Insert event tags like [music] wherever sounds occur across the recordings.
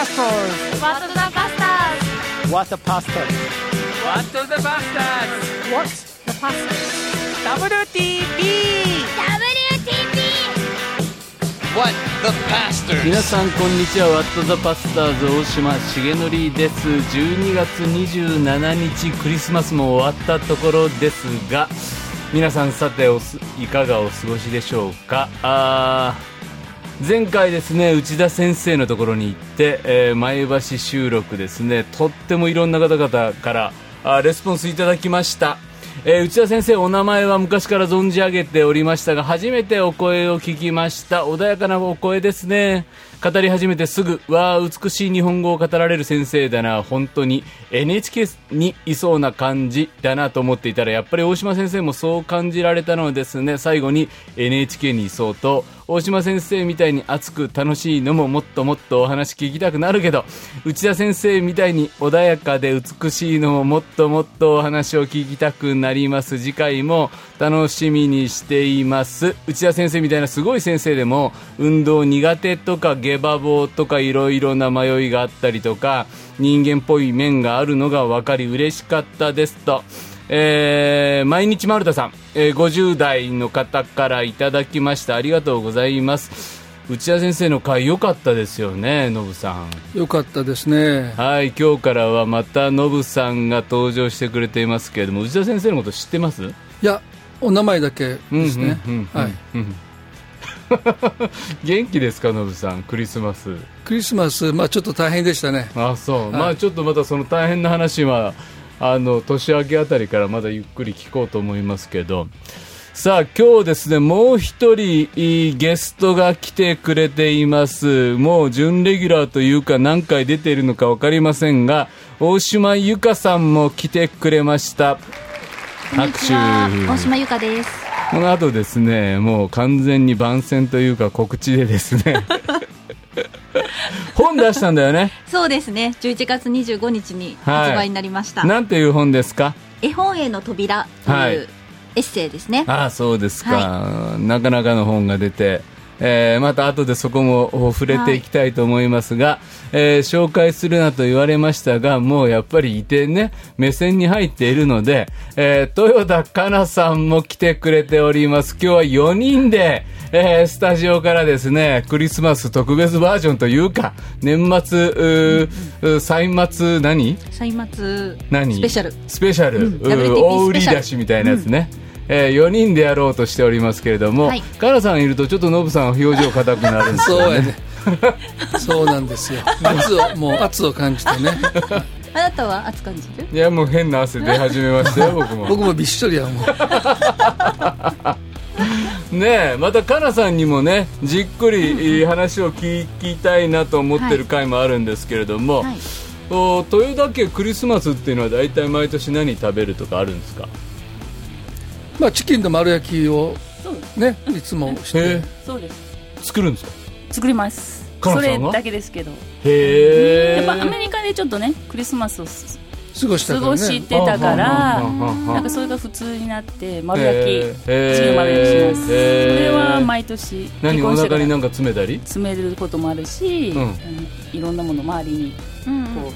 pastors? What the Bastards What the pastors? What the Bastards What the pastors? WTP What the Pastors 皆さんこんにちはワットザパスターズ大島重則です12月27日クリスマスも終わったところですが皆さんさておすいかがお過ごしでしょうかあー前回ですね内田先生のところに行って、えー前橋収録ですねとってもいろんな方々からあレスポンスいただきました。えー内田先生、お名前は昔から存じ上げておりましたが初めてお声を聞きました。穏やかなお声ですね。語り始めてすぐわあ美しい日本語を語られる先生だな本当に。NHK にいそうな感じだなと思っていたらやっぱり大島先生もそう感じられたのですね。最後に NHK にいそうと大島先生みたいに熱く楽しいのももっともっとお話聞きたくなるけど内田先生みたいに穏やかで美しいのももっともっとお話を聞きたくなります。次回も楽しみにしています。内田先生みたいなすごい先生でも運動苦手とか下馬棒とかいろいろな迷いがあったりとか人間っぽい面があるのが分かり嬉しかったですと。えー毎日丸田さん、えー50代の方からいただきました。ありがとうございます。内田先生の回良かったですよねノブさん。よかったですね。はい今日からはまたノブさんが登場してくれていますけれども内田先生のこと知ってます？いや、お名前だけですね。はい。うん元気ですかノブさんクリスマス。クリスマス、まあちょっと大変でしたね。あそう、い。まあちょっとまたその大変な話はあの年明けあたりからまだゆっくり聞こうと思いますけど。さあ今日ですねもう一人いいゲストが来てくれています。もう準レギュラーというか何回出ているのか分かりませんが大島由香さんも来てくれました。こんにちは。大島由香ですこの後ですねもう完全に番宣というか告知でですね。[laughs] 本出したんだよね？そうですね。11月25日に発売になりました、なんていう本ですか？絵本への扉とはい。いうエッセイですね、ああそうですか、なかなかの本が出て、えーまた後でそこもお触れていきたいと思いますが、えー紹介するなと言われましたがもうやっぱりいてね目線に入っているので、えー豊田香奈さんも来てくれております。今日は4人で、えースタジオからですねクリスマス特別バージョンというか年末う歳末何？歳末何？スペシャル。スペシャル、うん。大売り出しみたいなやつね、え4人でやろうとしておりますけれども、はいカラさんいるとちょっとノブさんは表情硬くなるんですよねそうやね。[laughs] そうなんですよ。圧を、もう圧を感じてね。あなたは熱感じる？いやもう変な汗出始めましたよ僕も [laughs] 僕もびっしょりやもう。[laughs] ねえまたカナさんにもねじっくり話を聞きたいなと思ってる回もあるんですけれども、はいお豊田家クリスマスっていうのは大体毎年何食べるとかあるんですか？まあチキンの丸焼きをね、いつもして。へ。そうです。え作るんですか？作ります。それだけですけど。へえ。やっぱアメリカでちょっとねクリスマスをす過ごした過ごからね。してたからなんかそれが普通になって丸焼きへーチキン丸焼きします。それは毎年何お腹になんか詰めたり？詰めることもあるし、うん。いろんなもの周りに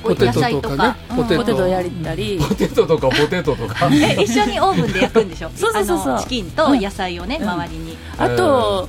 ポテト野菜とか。ポテト。ポテト焼いたり。ポテトとかポテトとか。[laughs] え一緒にオーブンで焼くんでしょ？[laughs] そうそうそうチキンと野菜をね、うん。周りに。あと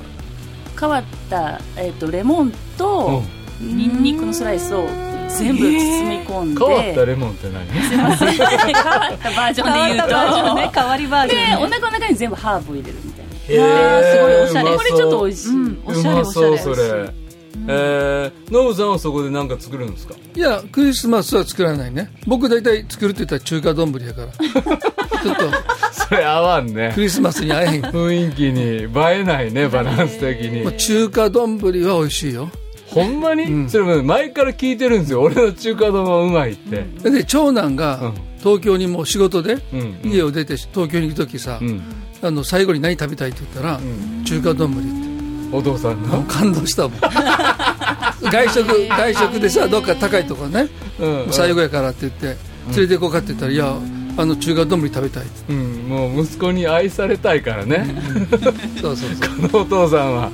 変わった、えっとレモンとニンニクのスライスを全部包み込んで、変わったレモンって何？すいません。変わったバージョンで言うと。バージョンね。[laughs] 変わりバージョン、お腹の中に全部ハーブを入れるみたいな。ー。すごいおしゃれ。これちょっと美味しい、うん。おしゃれおしゃれ。そうそれえー、ノブさんはそこで何か作るんですか？いや、クリスマスは作らないね。僕大体作るって言ったら中華丼やから。[laughs] ちょっと。それ合わんね。クリスマスに会えへん。雰囲気に映えないねバランス的に。中華丼は美味しいよ。ほんまに、うん。それ前から聞いてるんですよ。俺の中華丼はうまいって。で、長男うん。が東京にもう仕事でうん家を出て東京に行くときさう、ん。あの、最後に何食べたいって言ったら、中華丼って。お父さんもうの？[laughs] 感動したもん。[laughs] 外食外食でさどっか高いとこね。うん最後やからって言って連れて行こうかって言ったらいやあの中華丼食べたいって。うんもう息子に愛されたいからね。[laughs] そうそうそう。このお父さんは。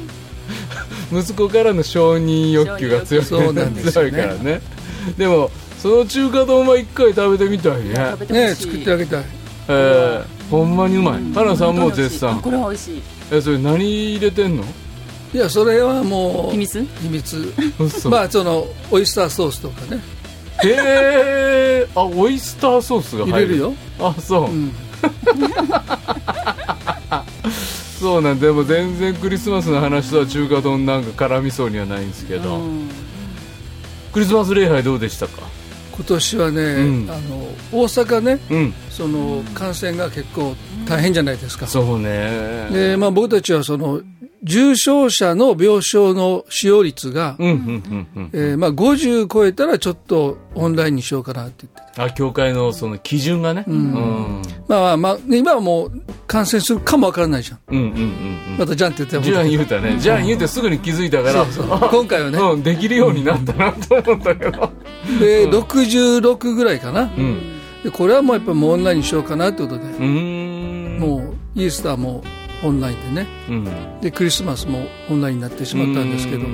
息子からの承認欲求が強い。そうなんですよね。強いからね。でもその中華丼は一回食べてみたいね。食べてね作ってあげたい。えー、ほんまにうまい。花さんも絶賛。これは美味しい。えそれ何入れてんの？いやそれはもう秘密？秘密。嘘。まあそのオイスターソースとかね。へえあオイスターソースが入る。入れるよ、あそう、うん、[laughs] そうなんでも全然クリスマスの話とは中華丼なんか絡みそうにはないんですけど、うん。クリスマス礼拝どうでしたか？今年はね、うん。あの大阪ねうん。その感染が結構大変じゃないですか、そうね。でまあ、僕たちはその重症者の病床の使用率が、まあ、50超えたらちょっとオンラインにしようかなって言ってて、あ教会のその基準がね。うん。うん。まあまあまあ、今はもう感染するかもわからないじゃん。うんうんうん。またじゃんって言ってじゃあ言うたね。じゃあ言うてすぐに気づいたから今回はね、うん、できるようになったなと思ったけど。で66ぐらいかな、うん。でこれはもうやっぱもうオンラインにしようかなってことで、うもうイースターもオンラインでね。うん。でクリスマスもオンラインになってしまったんですけど。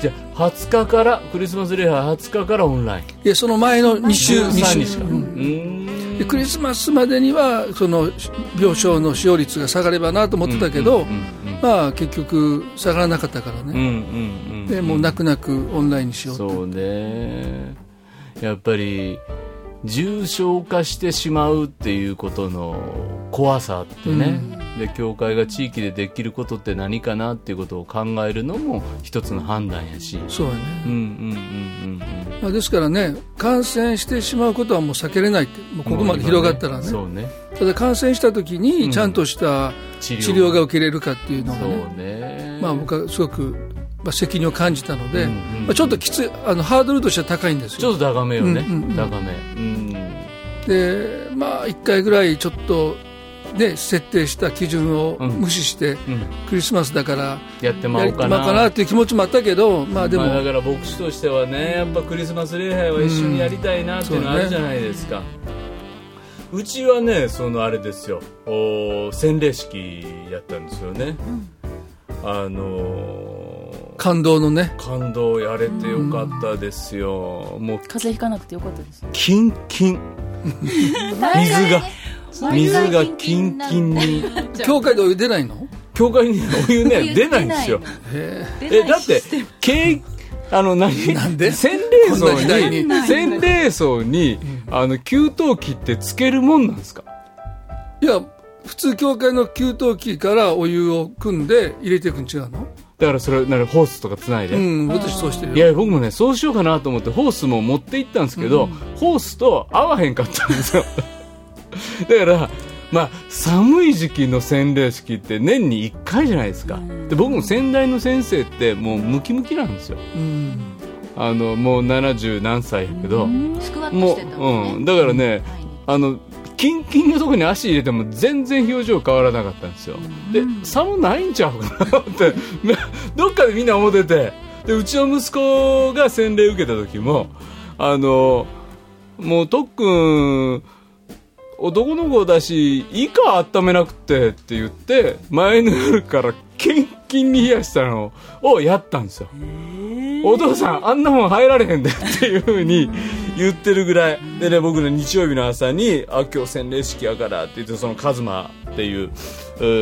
じゃあ20日からクリスマス礼拝20日からオンライン？いやその前の2週2 13週日か？ううん。でクリスマスまでにはその病床の使用率が下がればなと思ってたけど、うんうんまあ結局下がらなかったからうんうんね、うんうん。でもう泣く泣くオンラインにしようとそうね。やっぱり重症化してしまうっていうことの怖さってね、で教会が地域でできることって何かなっていうことを考えるのも一つの判断やし。そうやね、うんうんうんうんまあ、ですからね感染してしまうことはもう避けれないってもうここまで広がったらね。そうね。ただ感染した時うん。にちゃんとした治治療が受けれるかっていうのがそうね、ねまあ、僕はすごく、まあ、責任を感じたので、うんうんまあ、ちょっときついあのハードルとしては高いんですよ。ちょっと高めよね、うんうんうん高め。うん。でまあ1回ぐらいちょっとね設定した基準をうん。無視して、うん。クリスマスだからやってまおうかな。うかなっていう気持ちもあったけどまあでも、まあ、だから牧師としてはねやっぱクリスマス礼拝は一緒にやりたいなっていうのはあるじゃないですか、うちはねそのあれですよ。お洗礼式やったんですよね、あのー感動のね。感動やれてよかったですよ、もう風邪ひかなくてよかったですキンキン。[laughs] 水が水がキンキンに。教会でお湯出ないの？教会にお湯ね出ない。んですよ。へえ。だってけあの何？なんで？洗礼槽にに洗礼槽に、あの給湯器ってつけるもんなんですか？えいや普通教会の給湯器からお湯を汲んで入れていくん違うの？だからそれなるホースとかつないで、うん私そうしてるよ。いや僕もねそうしようかなと思ってホースも持って行ったんですけど、ホースと合わへんかったんですよだからまあ寒い時期の洗礼式って年に1回じゃないですか、で僕も先代の先生ってもうムキムキなんですよ。うんあのもう70何歳やけど、スクワットもう、うん、だからね、あの、キンキンのとこに足入れても全然表情変わらなかったんですよ。で、寒ないんちゃうかなって、め [laughs] どっかでみんな思ってて、で、うちの息子が洗礼受けた時も、あの、もう、とっくん、男の子だし、いいか温めなくてって言って、前の夜からキンキンに冷やしたのをやったんですよ。お父さん、あんなもん入られへんでっていうふうに [laughs] 言ってるぐらい。でね、僕ね、日曜日の朝に、あ、今日洗礼式やからって言って、そのカズマっていう、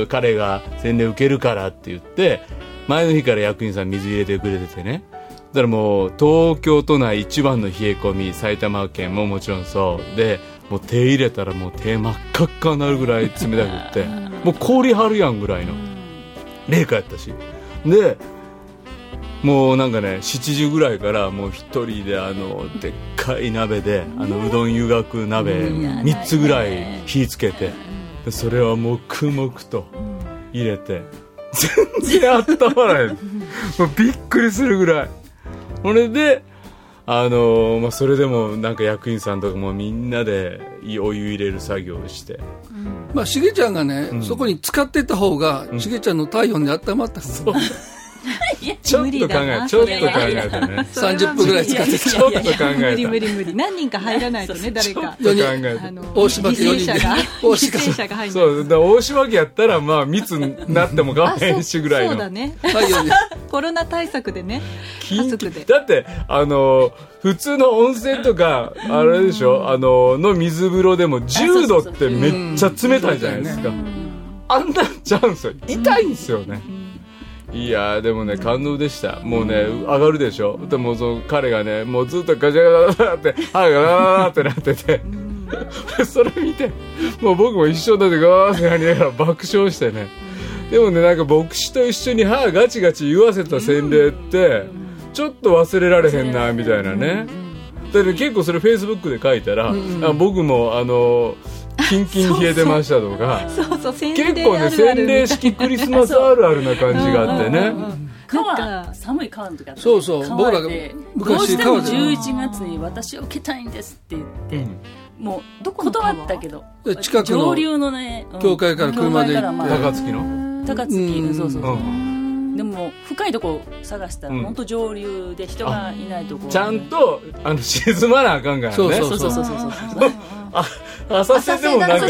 彼が洗礼受けるからって言って、前の日から役員さん水入れてくれててね。だからもう、東京都内一番の冷え込み、埼玉県ももちろんそう。で、もう手入れたらもう手真っ赤っかになるぐらい冷たくって、もう氷張るやんぐらいの。冷夏やったし。で、もうなんかね7時ぐらいからもう一人であのでっかい鍋であのうどん湯がく鍋3つぐらい火つけてでそれは黙々と入れて。全然温まらへん。[laughs] もうびっくりするぐらい。それであのまあ、それでもなんか役員さんとかもみんなでお湯入れる作業をして。まあしげちゃんがね、ん。そこに使ってた方が、ん。しげちゃんの体温で温まったから、ね、ちょっと考えな [laughs] ちょっと考えたね。30分ぐらい使ってちょっと考え無理た無理無理。何人か入らないとね誰か [laughs] ちょっと考えた。あの大島家犠牲者が。四人で大島犠牲者が入る。そうだ大島家やったらまあ密になっても我慢しぐらいの。そうだね。[laughs] コロナ対策でね。だってあの普通の温泉とかあれでしょ？あのの水風呂でも10度ってめっちゃ冷たいじゃないですか。あん。なん。ちゃうんですよ痛いんですよねいやーでもね感動でした。もうね上がるでしょ。でもその彼がねもうずっとガチャガチャって歯がガラガラってなってて。それ見てもう僕も一緒になってガーってなりながら爆笑してねでもねなんか牧師と一緒に歯ガチガチ言わせた洗礼ってちょっと忘れられへんなみたいなねだって結構それフェイスブックで書いたら、あ僕もあのキンキンに冷えてましたとか。そうそう洗礼結構ね洗礼式クリスマスあるあるな感じがあってね。川寒い川の時あったそうそう川僕らがで昔どうしても川で11月に私を受けたいんですって言って、もうどこ断ったけど。で近くの上流のね、うん。教会から車で行って。高槻の。高槻、うん。そうそうそう、うん。でも深いとこ探したらうん。本当上流で人がいないところちゃんとあの沈まなあかんからね。そうそうそうそうそう。[laughs] そうあ浅瀬でもなんか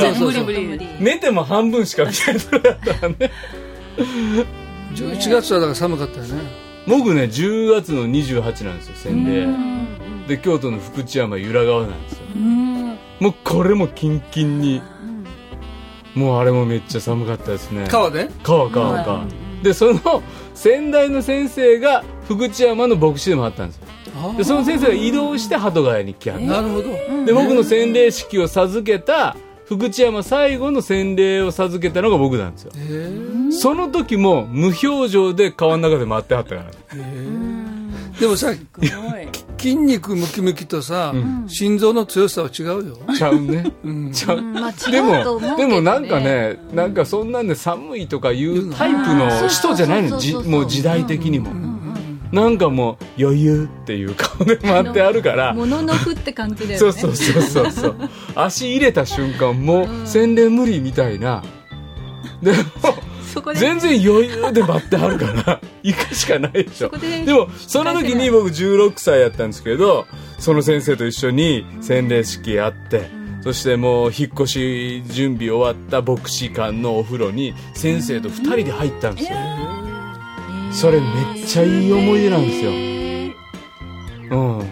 寝ても半分しか見えないとやったらね。11月はだから寒かったよね。僕ね10月の28なんですよ洗礼で京都の福知山由良川なんですよ。うん。もうこれもキンキンに。もうあれもめっちゃ寒かったですね。川で？川川川。でその先代の先生が福知山の牧師でもあったんですよでその先生が移動して鳩ヶ谷に来はったなるほど。で僕の洗礼式を授けた福知山最後の洗礼を授けたのが僕なんですよ。へえその時も無表情で川の中で待ってはったから。でもさ筋肉ムキムキとさ、心臓の強さは違うよ、ちゃうね。うん、ちゃう。まあ違でうと思うけどね。もでもなんかねなんかそんなんで寒いとかいうタイプの人じゃないのもう時代的にもなんかもう余裕っていう顔で待ってあるから。もののふって感じだよね。そうそうそうそうそう。[laughs] 足入れた瞬間もう洗礼無理みたいな。でも全然余裕で待ってはるから。[laughs] 行くしかないでしょ。ででもその時に僕16歳やったんですけどその先生と一緒に洗礼式やって、そしてもう引っ越し準備終わった牧師館のお風呂に先生と2人で入ったんですよ、それめっちゃいい思い出なんですよ。うん。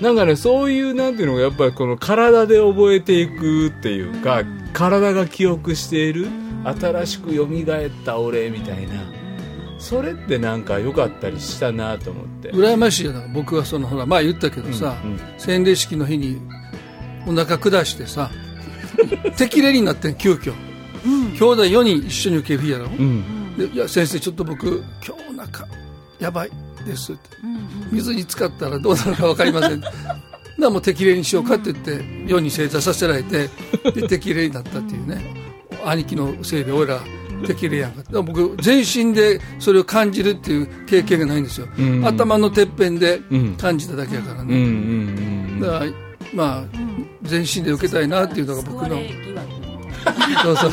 なんかねそういうなんていうのがやっぱりこの体で覚えていくっていうか、体が記憶している新しく蘇った俺みたいな。それってなんか良かったりしたなと思って。羨ましいよな僕はそのほら前言ったけどさ、うんうん。洗礼式の日にお腹下してさ [laughs] 適齢になってん急遽、兄弟4人一緒に受ける日やろ、うんでいや先生ちょっと僕今日お腹やばいです。って、水に浸かったらどうなるか分かりません。なもう適齢にしようかって言って世に正座させられてで適齢になったっていうね。兄貴のせいで俺ら適齢やんかだから僕全身でそれを感じるっていう経験がないんですよ、ん。頭のてっぺんでうん。感じただけやからうんうね、んだからまあ全身で受けたいなっていうのが僕のそうそう。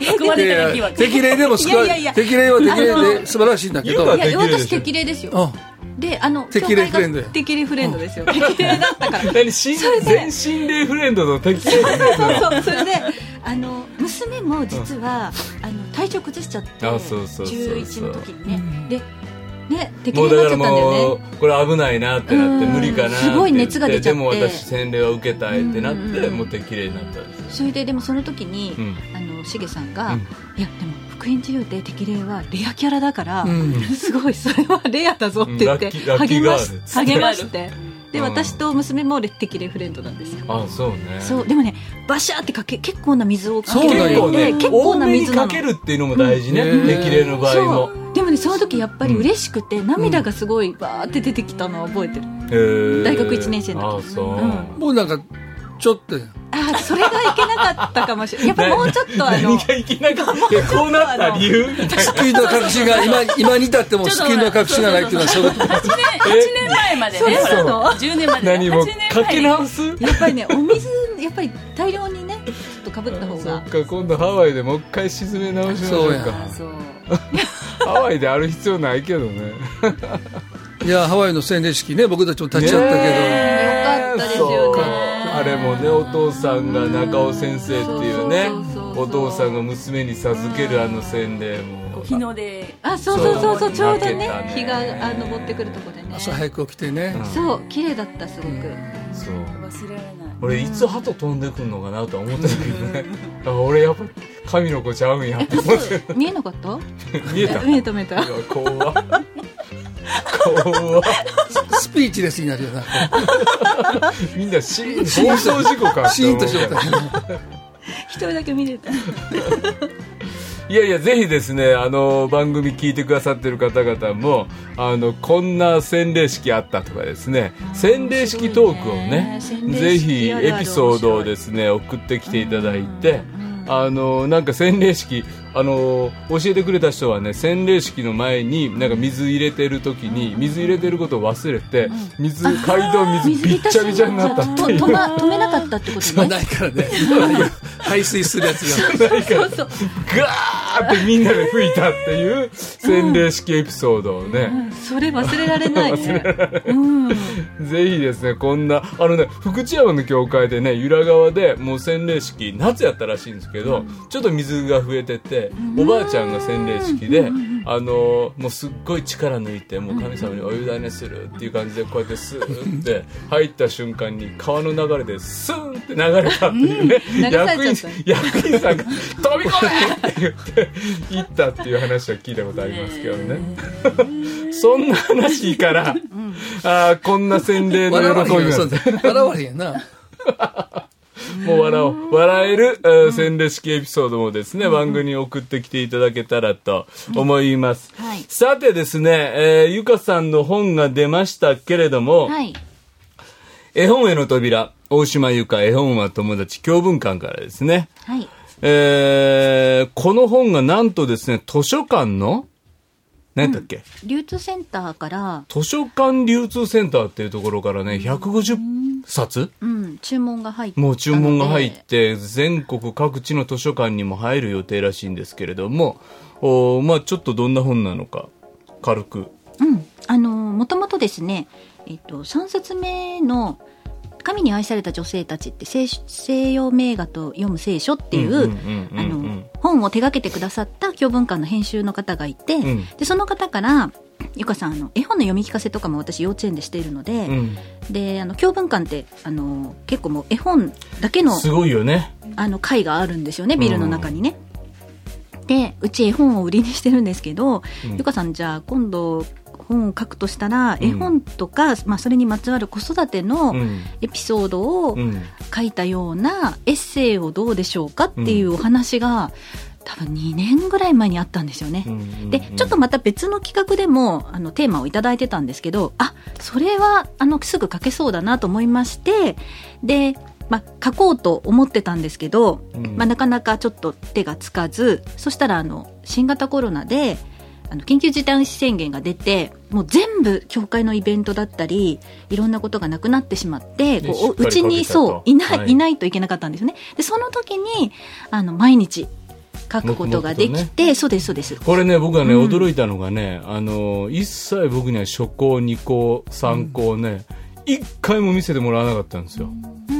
救われたら疑いや惑適齢でも救わいやいやいや。適齢は適齢で素晴らしいんだけど。いや私適齢ですよ。あであの適齢フレンド適齢フレンドですよ。適齢だったから。[laughs] 何心全身霊フレンドの適正そうそうそれであの娘も実はあの体調崩しちゃってあそうそうそうそう。11の時にね。でね適もう齢にだからなっちゃったんだよもねうこれ危ないなってなってうん無理かなってすごい熱が出ちゃって。でも私洗礼は受けたいってなってうん。もう適齢になったんです。よそれででもその時に、うん。あのしげさんが、うん。いやでも福音自由で適齢はレアキャラだから、うん。すごいそれはレアだぞって言って、励まし [laughs] 励ましてで、うん。私と娘も適齢フレンドなんですよ。あそうね。そうでもねバシャーってかけ結構な水をかけそうなんよてね。結構な水なの。かけるっていうのも大事ね。うん。適齢の場合も。でもねその時やっぱり嬉しくて、涙がすごいバーって出てきたのを覚えてる、大学一年生の時。あそう。うん。もうなんかちょっとや。ああそれがいけなかったかもしれない。[laughs] やっぱりもうちょっとあの何がいけなかった？こうなった理由？救いの確信が今 [laughs] 今に至っても救いの確信がないっていうのはそういうこと。8年8年前までねそうなのほら10年までね。何も？8年かけ直す？やっぱりねお水やっぱり大量にねちょっとかぶった方が。がそっか今度ハワイでもう一回沈め直しましょうそうや。かあそう。ハワイである必要ないけどね。いやハワイの洗礼式ね僕たちも立ち会ったけど、ねよかったですよねあれもねお父さんが中尾先生っていうねお父さんが娘に授けるあの洗礼も。日の出。あそうそうそうそうちょうどね日があ昇ってくるとこでね。朝早く起きてね、そう綺麗だったすごく、そう。忘れられない。俺いつ鳩飛んでくんのかなとは思ってたけどね。[laughs] あ俺やっぱ神の子ちゃうんやって思って。[laughs] 見えなかっ [laughs] た？見えた。見えた見えた。いや怖っ怖っスピーチレスになるよなみんなシーン放送事故かシーンとしてた一人だけ見れた。いやいやぜひですねあの番組聞いてくださってる方々もあのこんな洗礼式あったとかですね洗礼式トークをねね。ぜひエピソードをですね送ってきていただいてあのなんか洗礼式あの教えてくれた人はね洗礼式の前になんか水入れてる時に水入れてることを忘れて水街道水びっちゃびちゃになったっていう。と止ま止めなかったってことね。[laughs] ないからね。排水するやつがそうそうガーってみんなで吹いたっていう洗礼式エピソードをね、それ忘れられないね。[laughs] うん。ぜひですね、こんな、あのね、福知山の教会でね、由良川でもう洗礼式、夏やったらしいんですけど、ちょっと水が増えてて、おばあちゃんが洗礼式で、あの、もうすっごい力抜いて、もう神様にお委ねするっていう感じで、こうやってスーって入った瞬間に、川の流れでスーンって流れたっていうね、流され役員役員さんが、飛び込めって言って、行ったっていう話は聞いたことありますけどね。そんな話から、あーこんな洗礼の喜びが。れへんよそんな。笑われへんなもう笑おう。笑える、えー洗礼式エピソードもですね、番組に送ってきていただけたらと思います。はい。さてですね、えーゆかさんの本が出ましたけれども、はい。絵本への扉、大島ゆか絵本は友達教文館からですね、はい。えーこの本がなんとですね、図書館の、何だっけ、流通センターから、図書館流通センターっていうところからね、150冊？うん、注文が入ったもう注文が入って、全国各地の図書館にも入る予定らしいんですけれども、おまあちょっとどんな本なのか、軽く。うん、あのもともとですね、えっと、3冊目の「神に愛された女性たち」って西西洋名画と読む聖書っていう本を手掛けてくださった教文館の編集の方がいて、ん。でその方からゆかさんあの絵本の読み聞かせとかも私幼稚園でしているので、うん。であの教文館ってあの結構もう絵本だけのすごいよね。あの会があるんですよねビルの中にね、でうち絵本を売りにしてるんですけど、うん。ゆかさんじゃあ今度本を書くとしたら絵本とか、まあ、それにまつわる子育てのうん。エピソードをうん。書いたようなエッセイをどうでしょうかっていうお話が、多分2年ぐらい前にあったんですよね。うんでちょっとまた別の企画でもあのテーマをいただいてたんですけどあそれはあのすぐ書けそうだなと思いましてで、まあ、書こうと思ってたんですけど、うんまあ、なかなかちょっと手がつかずそしたらあの新型コロナであの緊急事態宣言が出てもう全部教会のイベントだったりいろんなことがなくなってしまってでこううちにそういない、はい。い、ないといけなかったんですよね。でその時にあの毎日書くことができ黙て、そうですそうです。これね、僕はね、うん。驚いたのがね、あの、一切僕には初稿、二稿、三稿ね、一、回も見せてもらわなかったんですよ。うん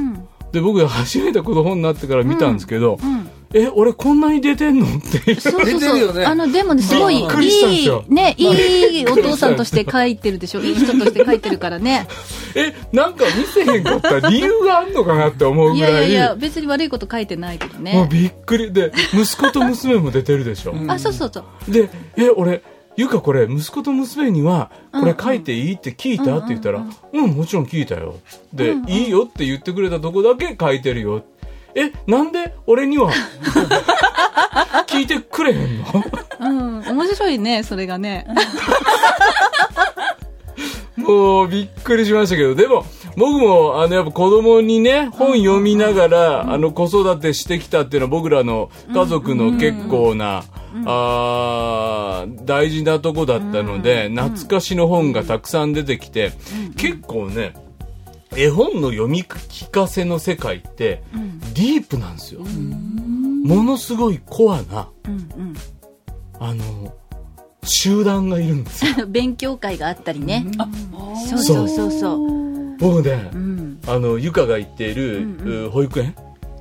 で、僕が初めてこの本になってから見たんですけど、うんえ、俺こんなに出てんのっていう。そうそうそう出てるよねあの、でもね、すごい、いよい、ね、いいお父さんとして書いてるでしょ。いい人として書いてるからね。[laughs] え、なんか見せへんかった理由があんのかなって思ういぐらい。やいやいや、別に悪いこと書いてないけどもうね。びっくりで、息子と娘も出てるでしょ。あ、そうそうそう。で、え、俺、ゆかこれ、息子と娘には、これ書いていいって聞いた？って言ったら、うん、もちろん聞いたよ。で、いいよって言ってくれたとこだけ書いてるよ。え、なんで俺には、[laughs] 聞いてくれへんの？うん、面白いね、それがね。[laughs] もうびっくりしましたけど、でも、僕も、あの、やっぱ子供にね、本読みながら、あの、子育てしてきたっていうのは僕らの家族の結構な、あー大事なとこだったので、懐かしの本がたくさん出てきて、結構ね、絵本の読み聞かせの世界って、ディープなんですよ。ものすごいコアな、うんあの、集団がいるんです [laughs] 勉強会があったりね。あそうそうそう。そう僕ね、うん。あの、ゆかが行っている、うんう保育園？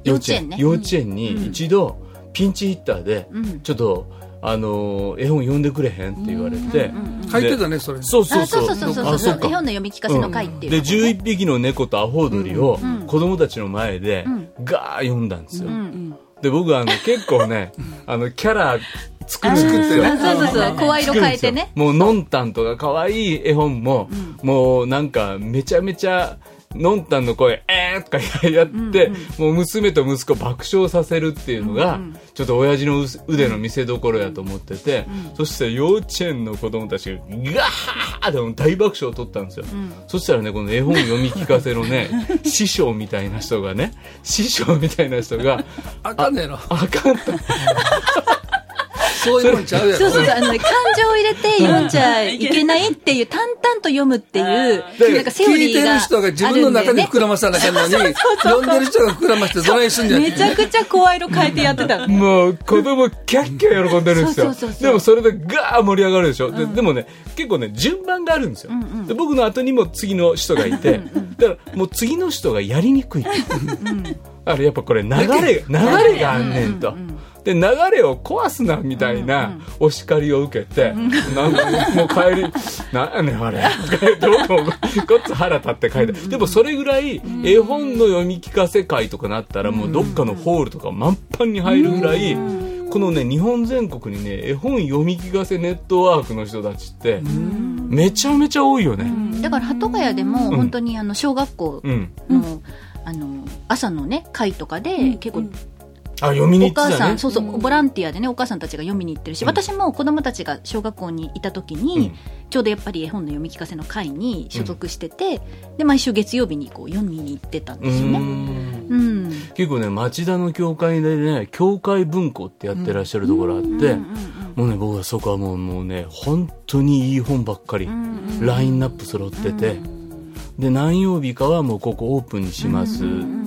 幼稚園ね。幼稚園。に一度、ピンチヒッターで、うん。ちょっと、あの、絵本読んでくれへんって言われて、書いてたねそれ。そうそうそう。あそうそうそうそう。あそうか絵本の読み聞かせの会っていうでのがね11匹の猫とアホウドリをうん子供たちの前でうん。ガー読んだんですよ、うん。で僕あの結構ね [laughs] あのキャラ作るんですよ。あそうそうそう。声色変えてね。もうのんたんとか可愛い絵本も、もうなんかめちゃめちゃのんたんの声、えーとかやって、もう娘と息子爆笑させるっていうのが、ちょっと親父の腕の見せ所やと思ってて、そして幼稚園の子供たちが、ガーってもう大爆笑を取ったんですよ。そしたらね、この絵本読み聞かせのね、[laughs] 師匠みたいな人がね、師匠みたいな人が、あかんねやろ。あかんと。そういうもんちゃうやろ。そうそうそう、あのね、感情を入れて読んじゃいけないっていう、淡々と読むっていう、なんかセオ聞いてリーがあるんだよね。る人が自分の中で膨らまさなきゃなのに、読んでる人が膨らましてどないすんじゃんめちゃくちゃ声色変えてやってたの。もう子供キャッキャ喜んでるんですよ。でもそれでガー盛り上がるでしょ、ででもね結構ね順番があるんですよ、で僕の後にも次の人がいて。だからもう次の人がやりにくい、だからやっぱこれ流れ流れが。あんねんと。で流れを壊すなみたいなお叱りを受けて、なんかもう帰り「[laughs] なんやねんあれ」[laughs] どうもこっつ腹立って書いて、でもそれぐらい絵本の読み聞かせ会とかなったらもうどっかのホールとか満帆に入るぐらい、このね日本全国にね絵本読み聞かせネットワークの人たちってめちゃめちゃ多いよね。だから、鳩ヶ谷でも、本当にあの、小学校うん、の、あの、朝のね、会とかで、結構、あ読みにお母さん、行ってたね。そうそう、ボランティアでね、お母さんたちが読みに行ってるし、私も子供たちが小学校にいた時に、うん。ちょうどやっぱり絵本の読み聞かせの会に所属してて、で、毎週月曜日にこう読みに行ってたんうですよね。ん。うん。結構ね町田の教会でね教会文庫ってやってらっしゃるところあって、もうね僕はそこはもうもうね本当にいい本ばっかり、ラインナップ揃ってて、で何曜日かはもうここオープンにします、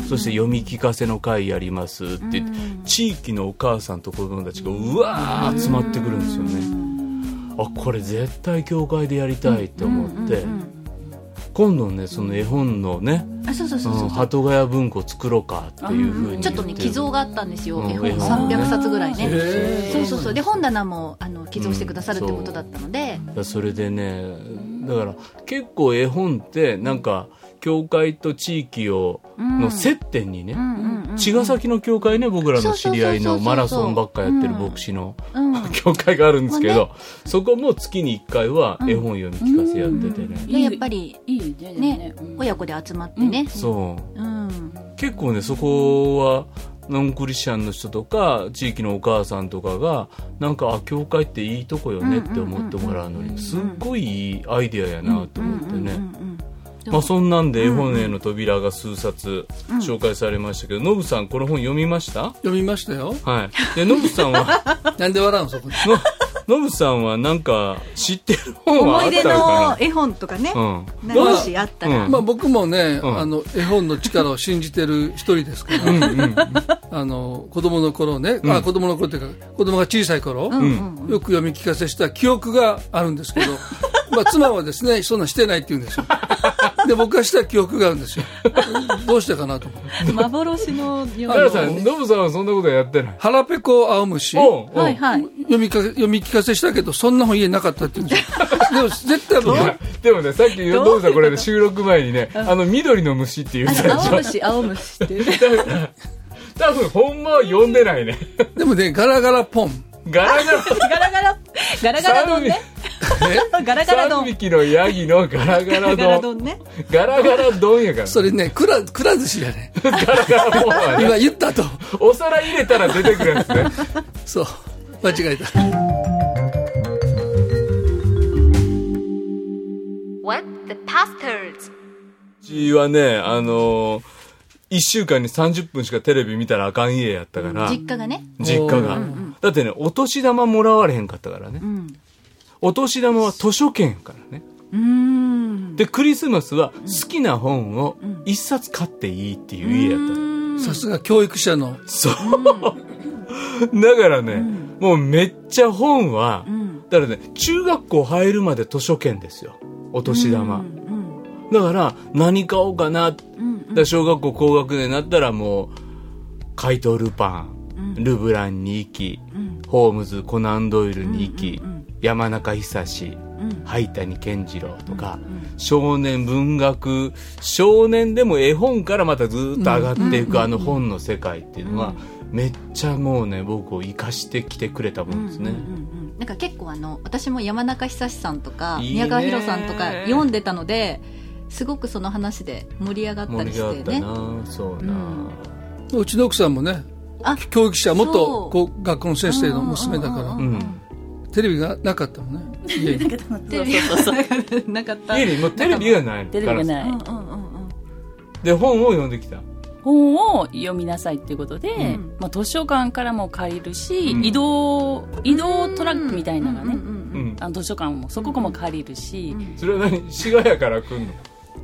そして読み聞かせの会やりますって言って、地域のお母さんと子供たちがうわー集まってくるんですよね、あこれ絶対教会でやりたいって思って、今度ねその絵本のね、鳩ヶ谷文庫作ろうかっていうふうにちょっとね、寄贈があったんですよ。うん。絵本絵本300冊ぐらいね。へそうそうそう。で、本棚も、あの、寄贈してくださるってことだったので、それでねだから結構絵本ってなんか教会と地域をの接点にね。茅ヶ崎の教会ね僕らの知り合いのマラソンばっかやってる牧師のうん。[laughs] 教会があるんですけど、そこも月に1回は絵本読み聞かせやっててね、で、やっぱり、いいねね、親子で集まってね。そう。うん。結構ねそこはノンクリスチャンの人とか地域のお母さんとかがなんかあ教会っていいとこよねって思ってもらうのにすっごいいいアイデアやなと思ってね、まあ、そんなんで絵本への扉が数冊紹介されましたけど、ノブさんこの本読みました？読みましたよ。はい。でノブさんは？[laughs] なんで笑うんそこノブさんはなんか知ってる本はあ思い出ったの絵本とかね、なうん。もしあったら、うん。まあ僕もね、うん。あの絵本の力を信じてる一人ですから、うんうんあの子供の頃ね、あ子供の頃っていうか子供が小さい頃、ん。よく読み聞かせした記憶があるんですけど、[laughs] まあ妻はですねそんなんしてないって言うんですよ。で僕はした記憶があるんですよ。[laughs] どうしてかなと思って。幻のよ原さんノブさんはそんなことやってない？腹ペコ青虫。はいはい。読みか読み聞かせしたけどそんな本家なかったって言うんですよ [laughs] でも絶対僕でもねさっきノブさんこれで収録前にねあの緑の虫って言ってた青虫、青虫って。多分ほんまは読んでないねでもねガラガラポンガラガラ [laughs] ガラガラ、ガラガラ丼ね。ガラガラ3丼。匹のヤギのガラガラガラ丼丼ね。ガラガラ丼やからそれねくらくら寿司やね [laughs] ガラガラ丼はね今言ったとお皿入れたら出てくるやつねそう間違えた What the bastards? うちはねあのー、1週間に30分しかテレビ見たらあかん家やったから実家がね。実家がだってねお年玉もらわれへんかったからねうん。お年玉は図書券やからね。うーん。でクリスマスは好きな本を一冊買っていいっていう家やった。のさすが教育者の。そう。[laughs] だからね、もうめっちゃ本は、うん。だからね、中学校入るまで図書券ですよ。お年玉。うんだから、何買おうかな。だ小学校高学年になったらもう、怪盗ルパン、ルブランに行き、うん。ホームズ、コナンドイルに行き、うんうん山中久志、うん。灰谷健次郎とか、少年文学、少年でも絵本からまたずーっと上がっていくあの本の世界っていうのは、めっちゃもうね、僕を生かしてきてくれたもんですね。うんうんうんなんか結構あの私も山中久志さんとかいいね宮川博さんとか読んでたのですごくその話で盛り上がった盛りり上がったしてねな、そうな、うちの奥さんもねあ教育者元こう学校の先生の娘だから。うん。テレビがなかったもんね。家に。テレテレビそうそうそうなかった。家にもうテレビがないのテレビがない。で、本を読んできた。本を読みなさいっていうことで、うん。まあ、図書館からも借りるし、うん。移動移動トラックみたいなのがね。あの図書館もそこも借りるし、それは何？滋賀屋から来んの？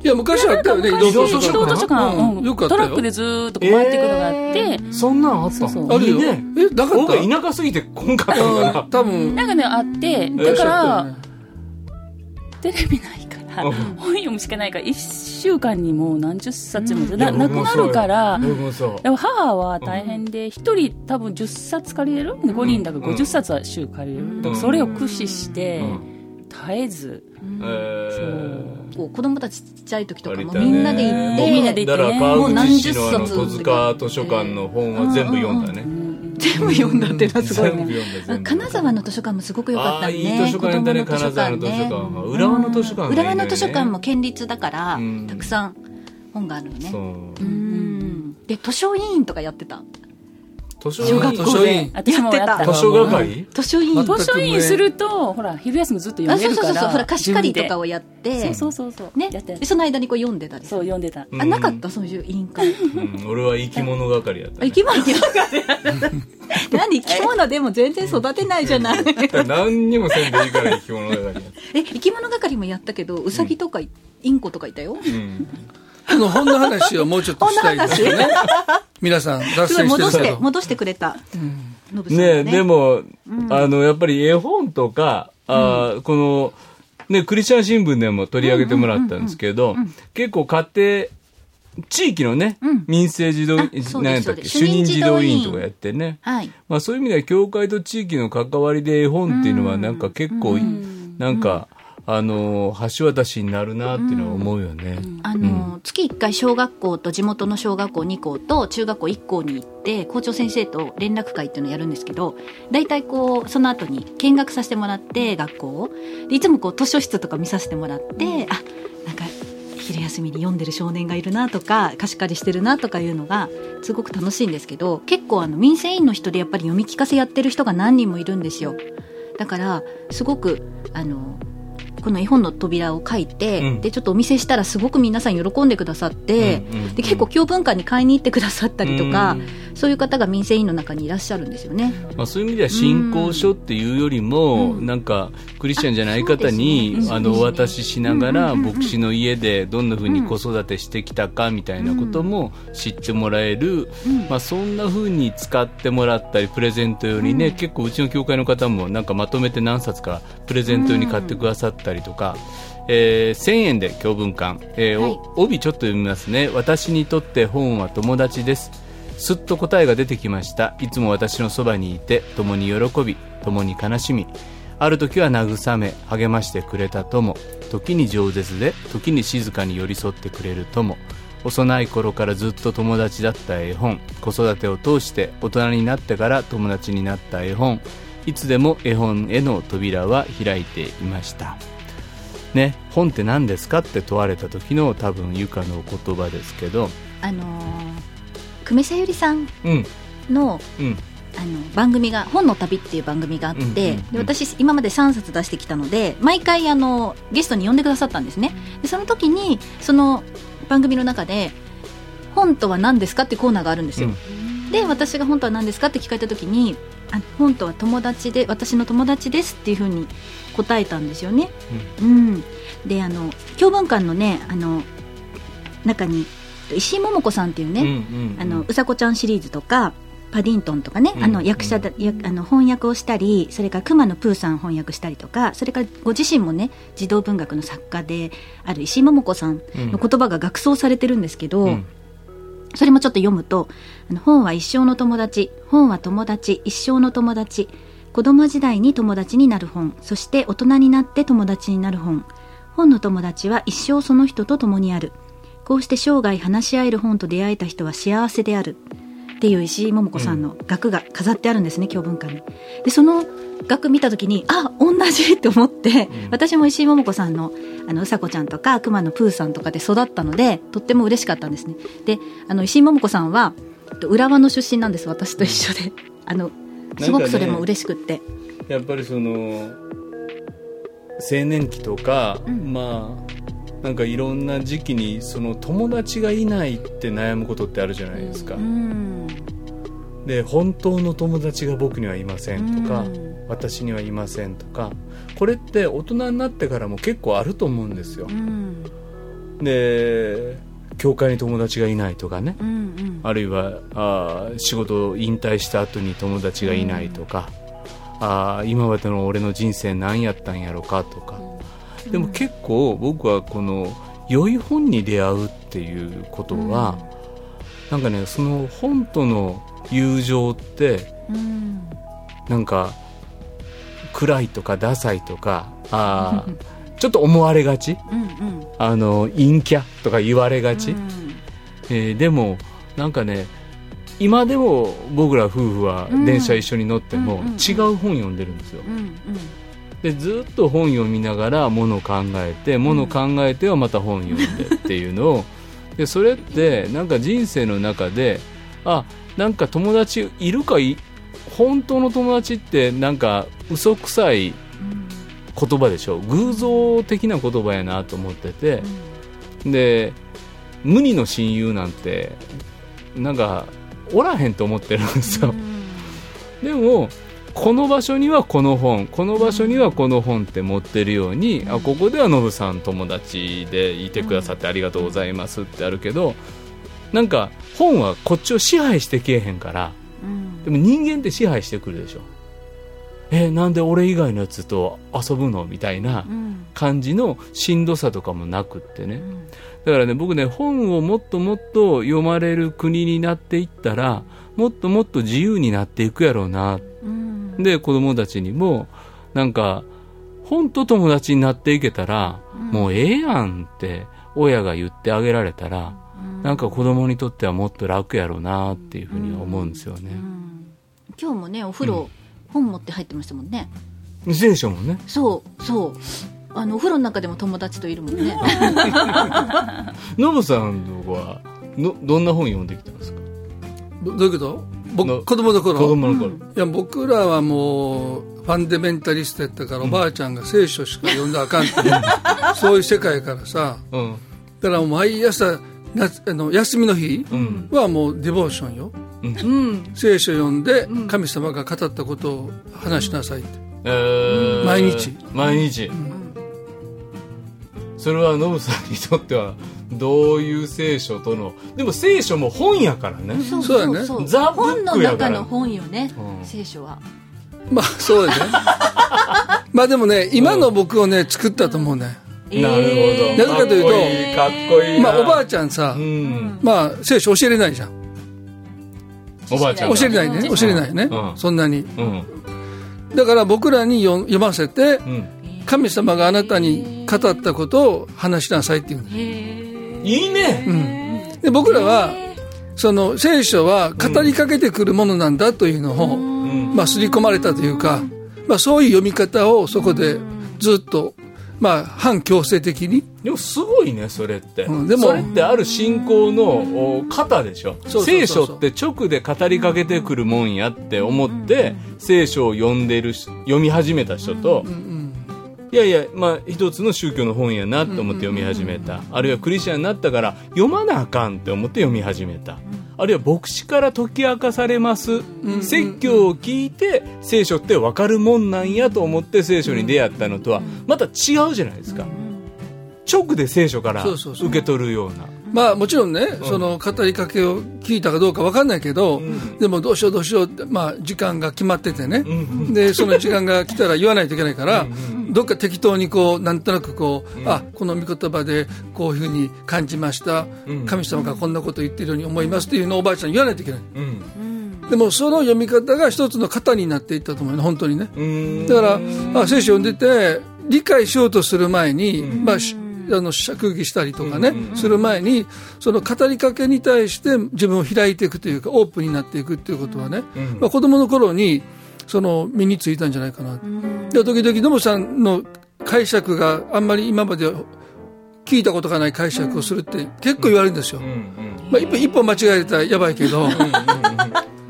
いや昔あったよね昔移動図書館トラックでずーっとこう回っていくのがあって、そんなんあったあるよ。えなかった？僕が田舎すぎて来んかなうん。多分なんかねあってん。だかいらテレビないから、うん。本読むしかないから1週間にもう何十冊も、ななくなるから、母は大変で、一人多分10冊借りれる？で ?5 人だから50冊は週借りれる。だからそれを駆使してう、絶えず、えこう子供たちちっちゃい時とかもみんなで行ってみんなで行ってね。もう何十冊戸塚図書館の本は全部読んだね。全部読んだっていうのはすごいね。金沢の図書館もすごく良かったね。いい図書館だね、金沢の図書館は。浦和の図書館ね。浦和の図書館も県立だから、うん。たくさん本があるのね。そう。うん。で図書委員とかやってた図書小学校で。私もやった。図書係？図書委員ま図書委員すると、ほら、昼休みずっと読あめるから。そうそうそうそう。ほら貸し借りとかを。をやって。そうそうそうそう。ねその間にこう読んでたりすそう、る読んでた。うん。あなかった？そういう委員会。うん。俺は生き物係やった生き物 [laughs] 何生き物でも全然育てないじゃない。[laughs] 何にもせんでいいから生き物係。え生き物係もやったけどウサギとかインコとかいたよ。うん。この本の話をもうちょっとしたいですよね。皆さん脱すごい線して戻してるけど戻してくれたね。でも、あの、やっぱり絵本とか、あーこの、ね、クリスチャン新聞でも取り上げてもらったんですけど、結構家庭、地域のね、うん。民生児童、あそうです何やったっけ、主任児童委員とかやってね。はい。まあそういう意味では、教会と地域の関わりで絵本っていうのはなんか結構、なんか、あの、橋渡しになるなっていうのは思うよね。あの、月1回小学校と地元の小学校2校と中学校1校に行って校長先生と連絡会っていうのをやるんですけど大体こうその後に見学させてもらって学校を。でいつもこう図書室とか見させてもらって、あなんか昼休みに読んでる少年がいるなとか貸し借りしてるなとかいうのがすごく楽しいんですけど結構あの民生委員の人でやっぱり読み聞かせやってる人が何人もいるんですよ。だからすごくあのこの絵本の扉を書いて、うん。でちょっとお見せしたらすごく皆さん喜んでくださって、うんうんうん。で結構教文館に買いに行ってくださったりとか、うんそういう方が民生委員の中にいらっしゃるんですよね。まあ、そういう意味では信仰書っていうよりも、なんかクリスチャンじゃない方にあ、ね。のお渡ししながら、牧師の家でどんなふうに子育てしてきたかみたいなことも知ってもらえる、まあ、そんなふうに使ってもらったりプレゼント用にね、結構うちの教会の方もなんかまとめて何冊かプレゼント用に買ってくださったりとか。えー1000円で教文館、えーおはい。帯ちょっと読みますね。私にとって本は友達です。すっと答えが出てきました。いつも私のそばにいて共に喜び共に悲しみ。ある時は慰め励ましてくれた友。時に饒舌で時に静かに寄り添ってくれる友。幼い頃からずっと友達だった絵本。子育てを通して大人になってから友達になった絵本。いつでも絵本への扉は開いていましたね本って何ですかって問われた時の多分ゆかの言葉ですけど。あのー久米さゆりさんうん。のうん。あの番組が「本の旅」っていう番組があって、うんうんうんで私今まで3冊出してきたので毎回あのゲストに呼んでくださったんですね。でその時にその番組の中で「本とは何ですか?」ってコーナーがあるんですよ、で私が「本とは何ですか?」って聞かれた時に「あ本とは友達で私の友達です」っていうふうに答えたんですよね。うん、であの教文館のねあの中に石井桃子さんっていうね、うんうんうん。あのうさこちゃんシリーズとかパディントンとかね、あの役者だやあの翻訳をしたりそれから熊野プーさん翻訳したりとかそれからご自身もね児童文学の作家である石井桃子さんの言葉が学装されてるんですけど、んそれもちょっと読むとあの本は一生の友達本は友達一生の友達子供時代に友達になる本そして大人になって友達になる本。本の友達は一生その人と共にある。こうして生涯話し合える本と出会えた人は幸せである。っていう石井桃子さんの額が飾ってあるんですね、教文館に。で、その額見た時に、あ、同じって思って、私も石井桃子さんの、あの、うさこちゃんとか、熊野プーさんとかで育ったので、とっても嬉しかったんですね。で、あの、石井桃子さんは、えっと浦和の出身なんです、私と一緒で。あの、すごくそれも嬉しくって。やっぱりその青年期とか、んまあなんかいろんな時期にその友達がいないって悩むことってあるじゃないですか、うん。で本当の友達が僕にはいませんとか、うん私にはいませんとかこれって大人になってからも結構あると思うんですようん。で教会に友達がいないとかねうん。うん。あるいはあー仕事を引退した後に友達がいないとか、あー今までの俺の人生何やったんやろかとか、でも結構僕はこの良い本に出会うっていうことは、なんかねその本との友情ってうん。なんか暗いとかダサいとかあー [laughs] ちょっと思われがち？うん。うん。あの陰キャとか言われがち、うんえーでもなんかね今でも僕ら夫婦はうん電車一緒に乗ってもうんうんうん違う本読んでるんですよ、うん。でずっと本読みながらもの考えてもの考えてはまた本読んでっていうのをでそれってなんか人生の中であなんか友達いるかい？本当の友達ってなんか嘘くさい言葉でしょ？偶像的な言葉やなと思ってて、で無二の親友なんてなんかおらへんと思ってるんですよ、でもこの場所にはこの本この場所にはこの本って持ってるように、あここではノブさん友達でいてくださってありがとうございますってあるけどなんか本はこっちを支配してけえへんからうん。でも人間って支配してくるでしょえなんで俺以外のやつと遊ぶのみたいなうん。感じのしんどさとかもなくってね、だからね僕ね本をもっともっと読まれる国になっていったらもっともっと自由になっていくやろうなうん。で子供たちにもなんか本と友達になっていけたら、もうええやんって親が言ってあげられたら、なんか子供にとってはもっと楽やろうなっていうふうに思うんですよね、今日もねお風呂、本持って入ってましたもんね。聖書もね。そうそう。あのお風呂の中でも友達といるもんね。[laughs] ノブさんはのどんな本読んできたんですか？どどういうこと？の僕子供の頃？子供の頃、いや僕らはもうファンデメンタリストやったから、おばあちゃんが聖書しか読んだらあかんっていう [laughs] そういう世界からさ。うん。だからもう毎朝なあの休みの日うん。はもうデボーションよ、うん。聖書読んで神様が語ったことを話しなさいって、えー。毎日。毎日、それはノブさんにとってはどういう聖書とのでも聖書も本やからね、そうそうやね。ザブ本のックやから。中の本よね、うん。聖書は。まあそうですね。[laughs] まあでもね今の僕をね作ったと思うね、なるほど。なぜかというとかっこいいまあおばあちゃんさ、うん。まあ聖書教えれないじゃん。おばあちゃんが。教えれないね教えれないね、うん。そんなに。うん。だから僕らに読読ませてうん。神様があなたに語ったことを話しなさいっていういいね、で僕らはその聖書は語りかけてくるものなんだというのを、うん。まあ、刷り込まれたというか、まあ、そういう読み方をそこでずっと、まあ、反強制的に。でもすごいねそれって、うんでもそれってある信仰のお型でしょ。聖書って直で語りかけてくるもんやって思って、聖書を読んでるし読み始めた人と、いやいやまあ一つの宗教の本やなと思って読み始めた、あるいはクリスチャンになったから読まなあかん。って思って読み始めた、あるいは牧師から解き明かされます、説教を聞いて聖書って分かるもんなんやと思って聖書に出会ったのとはまた違うじゃないですか、直で聖書からそうそうそう。受け取るようなまあもちろんね、その語りかけを聞いたかどうかわかんないけど、でもどうしようどうしようって、まあ時間が決まっててね、で、その時間が来たら言わないといけないから、どっか適当にこう、なんとなくこう、あ、この御言葉でこういうふうに感じました、神様がこんなこと言ってるように思いますっていうのをおばあちゃんに言わないといけない。でもその読み方が一つの型になっていったと思うね、本当にね。だから、あ聖書を読んでて、理解しようとする前に、まあ、しあの釈義したりとかね、する前に、その語りかけに対して自分を開いていくというか、オープンになっていくっていうことはね、まあ、子供の頃に、その身についたんじゃないかな。で、時々、野茂さんの解釈があんまり今まで聞いたことがない解釈をするって結構言われるんですよ。まあ、一歩一歩間違えたらやばいけど、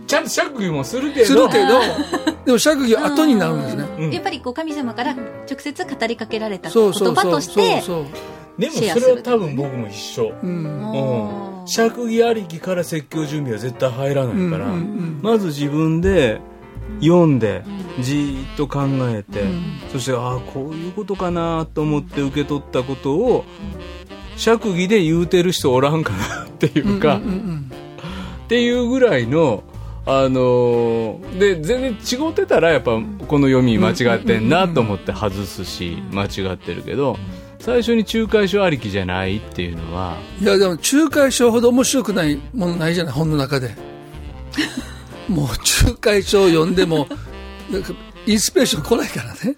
ちゃんと釈義もするけど。するけど、でも釈義は後になるんですね。うん。やっぱりこう神様から直接語りかけられた言そうそうそう。葉としてそうでもそれは多分僕も一緒。そう。うん。うん。釈義ありきから説教準備は絶対入らないから、うんうんうん。まず自分で読んでじーっと考えて、そしてああこういうことかなと思って受け取ったことを釈義で言うてる人おらんかなっていうか、うんうん。っていうぐらいのあのーで全然違ってたらやっぱこの読み間違ってんなと思って外すし間違ってるけど最初に仲介書ありきじゃないっていうのはうん。いや、でも、仲介書ほど面白くないものないじゃない、本の中で。[laughs] もう、仲介書を読んでも、なんかインスピレーション来ないからね。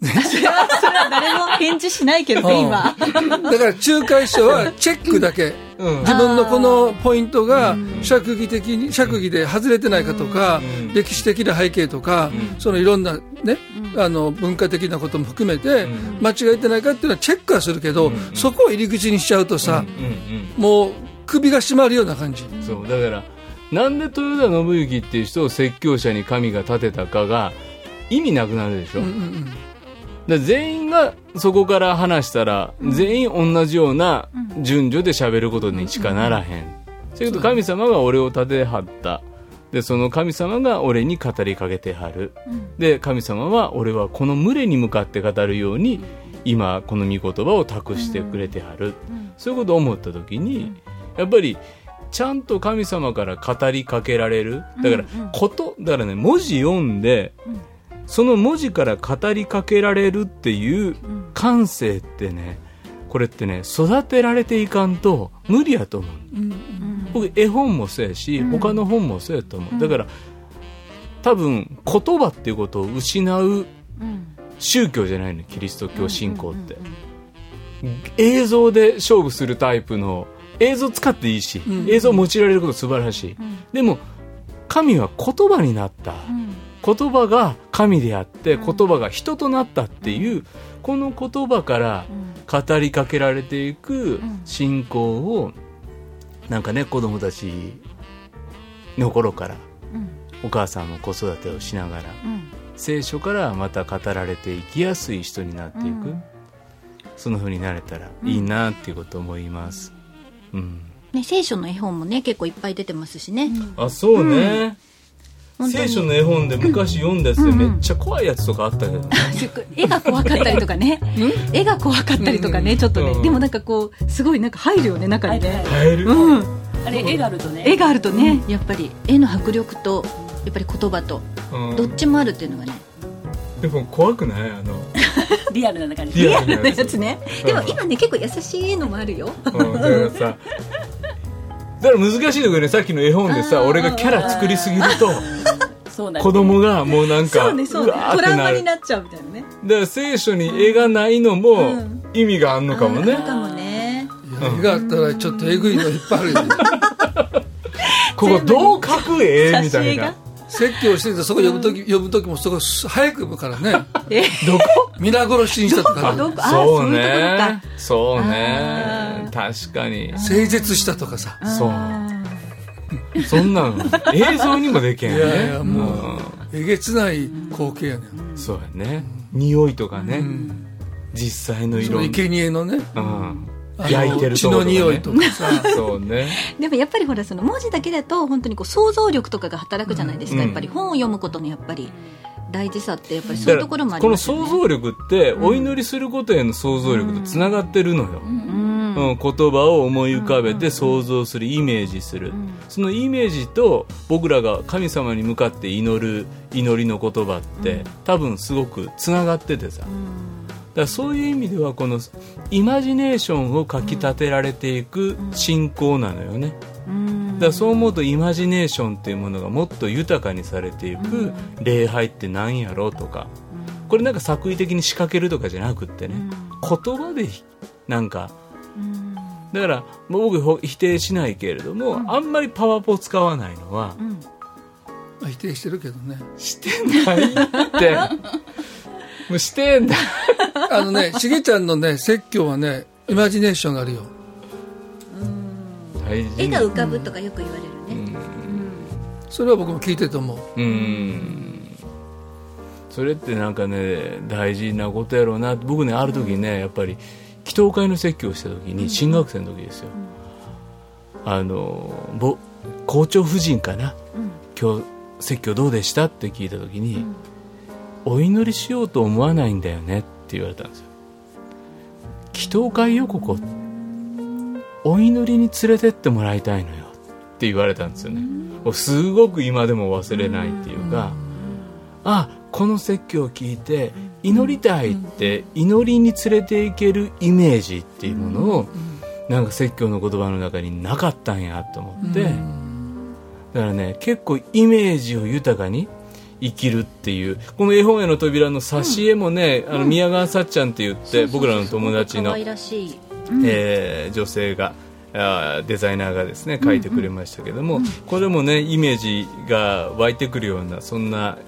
それは誰も返事しないけどね今。だから仲介書はチェックだけ、うん。自分のこのポイントが釈義的に釈義で外れてないかとか、うん。歴史的な背景とか、そのいろんなね、あの文化的なことも含めて、間違えてないかっていうのはチェックはするけど、そこを入り口にしちゃうとさ、うん。うん。もう首が締まるような感じ。そうだからなんで豊田信行っていう人を説教者に神が立てたかが意味なくなるでしょ、うんうんで全員がそこから話したら、全員同じような順序で喋ることにしかならへん。それと神様が俺を立てはった。で、その神様が俺に語りかけてはる。で、神様は俺はこの群れに向かって語るように、今この御言葉を託してくれてはる。そういうことを思った時に、やっぱり、ちゃんと神様から語りかけられる。だから、こと、だからね、文字読んで、その文字から語りかけられるっていう感性ってね、これってね、育てられていかんと無理やと思う。僕、絵本もそうやし、他の本もそうやと思う。だから、多分、言葉っていうことを失う宗教じゃないの、キリスト教信仰って。映像で勝負するタイプの、映像使っていいし、映像用いられること素晴らしい。でも、神は言葉になった。言葉が神であって言葉が人となったっていうこの言葉から語りかけられていく信仰をなんかね子供たちの頃からお母さんも子育てをしながら聖書からまた語られていきやすい人になっていく。その風になれたらいいなっていうことを思います。うん。ね、聖書の絵本もね結構いっぱい出てますしね、あそうね、聖書の絵本で昔読んだやつでめっちゃ怖いやつとかあったけどね、すっごい絵が怖かったりとかね。絵が怖かったりとかねちょっとね、うんでもなんかこうすごいなんか入るよね中にね、カエル、うん。あれ絵があるとね。絵があるとね。やっぱり絵の迫力とやっぱり言葉とうん。どっちもあるっていうのがね。でも怖くない？あの。[laughs] リアルな感じ。リアルなのやつね。でも今ね結構優しいのもあるよ。うん、だからさだから難しいところねさっきの絵本でさ俺がキャラ作りすぎると [laughs] そうだね。子供がもうなんかそうねそうね。わートラウマになっちゃうみたいなね。だから聖書に絵がないのもうん。意味があんのかもね。絵があったらちょっとえぐいのいっぱいあるよ。ね [laughs] ここどう描く絵？みたいな説教しててそこ呼ぶ時、呼ぶ時もそこ早く呼ぶからね。[laughs] え？どこ皆殺しにしたとかどこあそうねか。そうあね確かに。整絶したとかさ。そう。そんなん [laughs] 映像にもできへんね。いやいやもううん。えげつない光景やねそうやね。匂いとかね、ん。実際のそ色の生贄のね。うん焼いてる血の匂いとかさ。[laughs] そうね。でもやっぱりほらその文字だけだと本当にこう想像力とかが働くじゃないですか、うん。やっぱり本を読むことのやっぱり大事さってやっぱりそういうところもありこの想像力ってお祈りすることへの想像力とつながってるのよ、うん。うん。うん言葉を思い浮かべて想像するイメージする、そのイメージと僕らが神様に向かって祈る祈りの言葉って、多分すごくつながっててさ、だからそういう意味ではこのイマジネーションをかきたてられていく信仰なのよね、だからそう思うとイマジネーションっていうものがもっと豊かにされていく礼拝って何やろうとか、これなんか作為的に仕掛けるとかじゃなくってね、言葉でなんか、だから僕ほ否定しないけれども、あんまりパワポ使わないのは、まあ否定してるけどね。してないって [laughs] もうしてんだ。あのね [laughs] しげちゃんのね説教はねイマジネーションがあるよ。絵が浮かぶとかよく言われるね、それは僕も聞いてると思う。うん。それってなんかね大事なことやろうな。僕ねある時ねやっぱり祈祷会の説教をした時に新学生の時ですよ、あのぼ校長夫人かな、今日説教どうでした？って聞いた時に、お祈りしようと思わないんだよねって言われたんですよ。祈祷会よここ。お祈りに連れてってもらいたいのよって言われたんですよね、すごく今でも忘れないっていうか、あこの説教を聞いて祈りたいって祈りに連れていけるイメージっていうものを、なんか説教の言葉の中になかったんやと思って、だからね結構イメージを豊かに生きるっていうこの絵本への扉の挿絵もね、あの宮川さっちゃんって言って、僕らの友達の可愛らしい。えー女性があーデザイナーがですね描いてくれましたけども、これもねイメージが湧いてくるようなそんな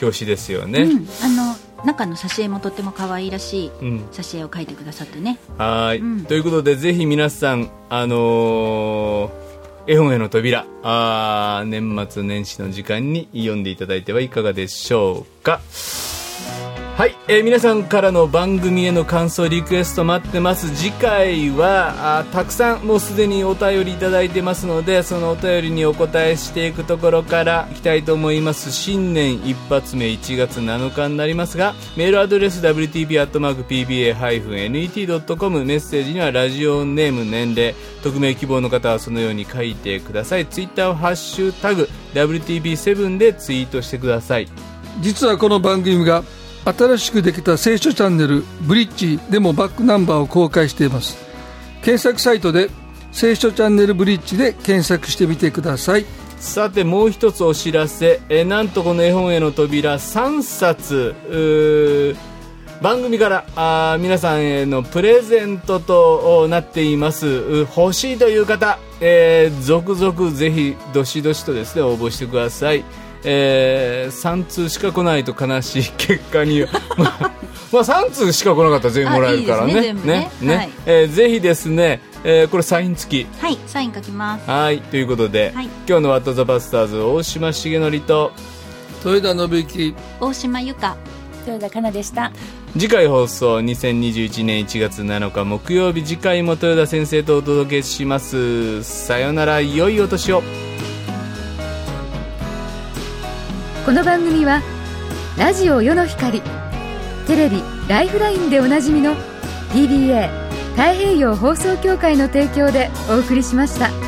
表紙ですよね、うん、あの中の挿絵もとっても可愛らしいうん。挿絵を描いてくださってね、はい、うん。ということでぜひ皆さんあのー絵本への扉。あー年末年始の時間に読んでいただいてはいかがでしょうか。はい、えー皆さんからの番組への感想リクエスト待ってます。次回はあたくさんもうすでにお便りいただいてますのでそのお便りにお答えしていくところからいきたいと思います。新年一発目1月7日になりますがメールアドレス wtp.pba-net.com メッセージにはラジオネーム年齢匿名希望の方はそのように書いてください。ツイッターをハッシュタグ WTP7 でツイートしてください。実はこの番組が新しくできた聖書チャンネルブリッジでもバックナンバーを公開しています。検索サイトで聖書チャンネルブリッジで検索してみてください。さてもう一つお知らせ。えなんとこの絵本への扉3冊。う番組からあ皆さんへのプレゼントとなっています。欲しいという方、えー続々ぜひどしどしとですね応募してください。えー、3通しか来ないと悲しい結果に [laughs] まあ、まあ3通しか来なかったら全員もらえるからね。あいいね全部ね。はい。えーぜひですね、えーこれサイン付き。はいサイン書きます。はいということで、はい。今日の「ワット・ザ・バスターズ」大島重則と豊田信之。大島由香。豊田かなでした。次回放送2021年1月7日木曜日。次回も豊田先生とお届けします。さよなら良いお年をこの番組はラジオ世の光テレビ「ライフライン」でおなじみの PBA 太平洋放送協会の提供でお送りしました。